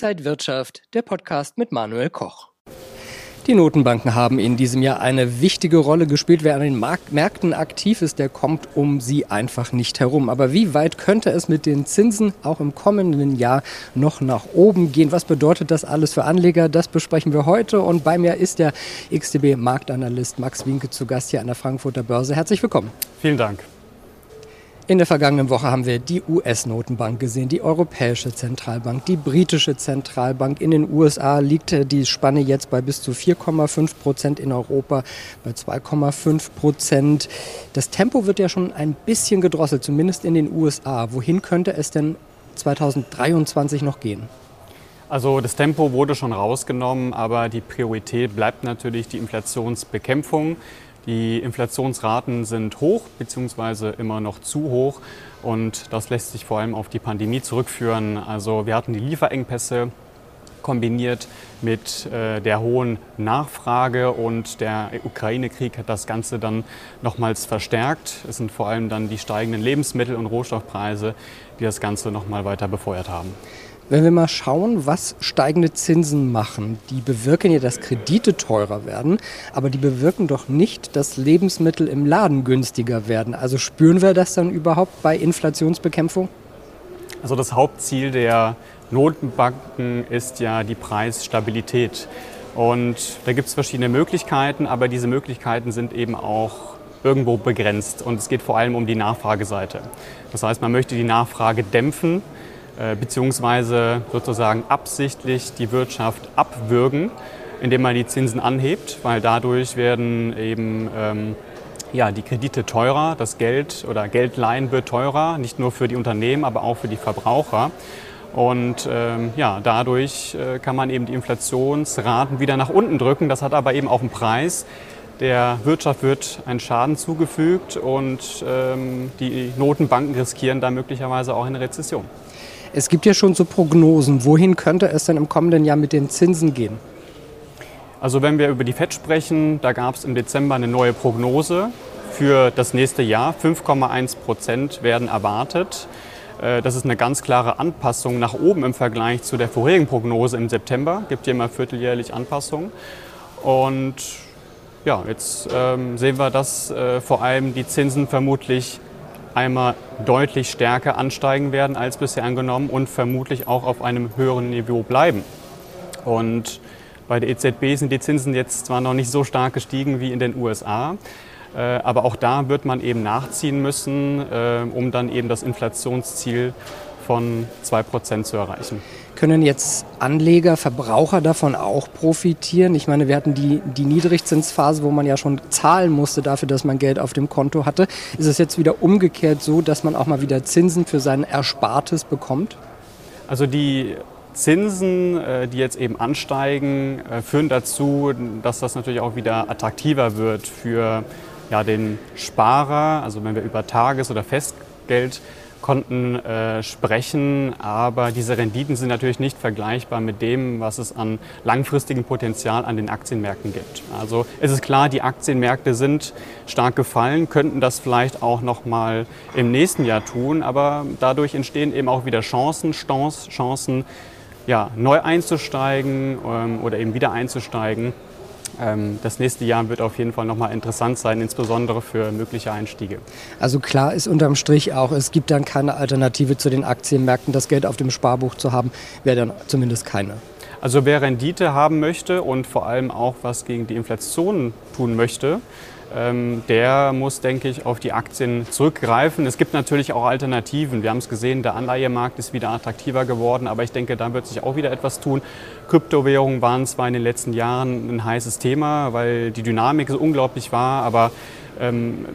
Inside Wirtschaft, der Podcast mit Manuel Koch. Die Notenbanken haben in diesem Jahr eine wichtige Rolle gespielt. Wer an den Mark Märkten aktiv ist, der kommt um sie einfach nicht herum. Aber wie weit könnte es mit den Zinsen auch im kommenden Jahr noch nach oben gehen? Was bedeutet das alles für Anleger? Das besprechen wir heute. Und bei mir ist der XTB-Marktanalyst Max Winke zu Gast hier an der Frankfurter Börse. Herzlich willkommen. Vielen Dank. In der vergangenen Woche haben wir die US-Notenbank gesehen, die Europäische Zentralbank, die britische Zentralbank. In den USA liegt die Spanne jetzt bei bis zu 4,5 Prozent, in Europa bei 2,5 Prozent. Das Tempo wird ja schon ein bisschen gedrosselt, zumindest in den USA. Wohin könnte es denn 2023 noch gehen? Also das Tempo wurde schon rausgenommen, aber die Priorität bleibt natürlich die Inflationsbekämpfung. Die Inflationsraten sind hoch bzw. immer noch zu hoch und das lässt sich vor allem auf die Pandemie zurückführen. Also wir hatten die Lieferengpässe kombiniert mit äh, der hohen Nachfrage und der Ukraine-Krieg hat das Ganze dann nochmals verstärkt. Es sind vor allem dann die steigenden Lebensmittel- und Rohstoffpreise, die das Ganze nochmal weiter befeuert haben. Wenn wir mal schauen, was steigende Zinsen machen, die bewirken ja, dass Kredite teurer werden, aber die bewirken doch nicht, dass Lebensmittel im Laden günstiger werden. Also spüren wir das dann überhaupt bei Inflationsbekämpfung? Also das Hauptziel der Notenbanken ist ja die Preisstabilität. Und da gibt es verschiedene Möglichkeiten, aber diese Möglichkeiten sind eben auch irgendwo begrenzt. Und es geht vor allem um die Nachfrageseite. Das heißt, man möchte die Nachfrage dämpfen äh, beziehungsweise sozusagen absichtlich die Wirtschaft abwürgen, indem man die Zinsen anhebt, weil dadurch werden eben ähm, ja, die Kredite teurer, das Geld oder Geldleihen wird teurer, nicht nur für die Unternehmen, aber auch für die Verbraucher. Und ähm, ja, dadurch äh, kann man eben die Inflationsraten wieder nach unten drücken. Das hat aber eben auch einen Preis. Der Wirtschaft wird ein Schaden zugefügt und ähm, die Notenbanken riskieren da möglicherweise auch eine Rezession. Es gibt ja schon so Prognosen. Wohin könnte es denn im kommenden Jahr mit den Zinsen gehen? Also wenn wir über die FED sprechen, da gab es im Dezember eine neue Prognose für das nächste Jahr. 5,1 Prozent werden erwartet. Äh, das ist eine ganz klare Anpassung nach oben im Vergleich zu der vorherigen Prognose im September. Gibt ja immer vierteljährlich Anpassungen. Und ja, jetzt ähm, sehen wir, dass äh, vor allem die Zinsen vermutlich einmal deutlich stärker ansteigen werden als bisher angenommen und vermutlich auch auf einem höheren Niveau bleiben. Und bei der EZB sind die Zinsen jetzt zwar noch nicht so stark gestiegen wie in den USA, äh, aber auch da wird man eben nachziehen müssen, äh, um dann eben das Inflationsziel von 2% zu erreichen. Können jetzt Anleger, Verbraucher davon auch profitieren? Ich meine, wir hatten die, die Niedrigzinsphase, wo man ja schon zahlen musste dafür, dass man Geld auf dem Konto hatte. Ist es jetzt wieder umgekehrt so, dass man auch mal wieder Zinsen für sein Erspartes bekommt? Also die Zinsen, äh, die jetzt eben ansteigen, äh, führen dazu, dass das natürlich auch wieder attraktiver wird für ja, den Sparer. Also wenn wir über Tages- oder Festgeld Konten äh, sprechen, aber diese Renditen sind natürlich nicht vergleichbar mit dem, was es an langfristigem Potenzial an den Aktienmärkten gibt. Also es ist klar, die Aktienmärkte sind stark gefallen, könnten das vielleicht auch noch mal im nächsten Jahr tun, aber dadurch entstehen eben auch wieder Chancen, Chancen, ja, neu einzusteigen ähm, oder eben wieder einzusteigen. Ähm, das nächste Jahr wird auf jeden Fall nochmal interessant sein, insbesondere für mögliche Einstiege. Also klar ist unterm Strich auch, es gibt dann keine Alternative zu den Aktienmärkten. Das Geld auf dem Sparbuch zu haben, wäre dann zumindest keine. Also wer Rendite haben möchte und vor allem auch was gegen die Inflation tun möchte, der muss, denke ich, auf die Aktien zurückgreifen. Es gibt natürlich auch Alternativen. Wir haben es gesehen, der Anleihemarkt ist wieder attraktiver geworden, aber ich denke, da wird sich auch wieder etwas tun. Kryptowährungen waren zwar in den letzten Jahren ein heißes Thema, weil die Dynamik so unglaublich war, aber ähm,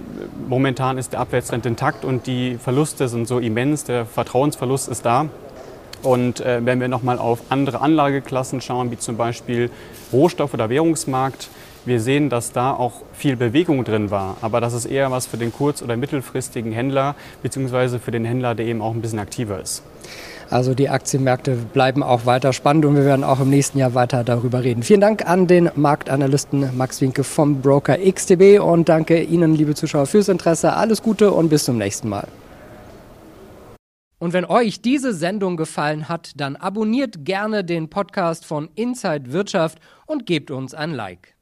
momentan ist der Abwärtstrend intakt und die Verluste sind so immens, der Vertrauensverlust ist da. Und äh, wenn wir nochmal auf andere Anlageklassen schauen, wie zum Beispiel Rohstoff- oder Währungsmarkt, wir sehen, dass da auch viel Bewegung drin war, aber das ist eher was für den kurz- oder mittelfristigen Händler, beziehungsweise für den Händler, der eben auch ein bisschen aktiver ist. Also die Aktienmärkte bleiben auch weiter spannend und wir werden auch im nächsten Jahr weiter darüber reden. Vielen Dank an den Marktanalysten Max Winke vom Broker XTB und danke Ihnen, liebe Zuschauer, fürs Interesse. Alles Gute und bis zum nächsten Mal. Und wenn euch diese Sendung gefallen hat, dann abonniert gerne den Podcast von Inside Wirtschaft und gebt uns ein Like.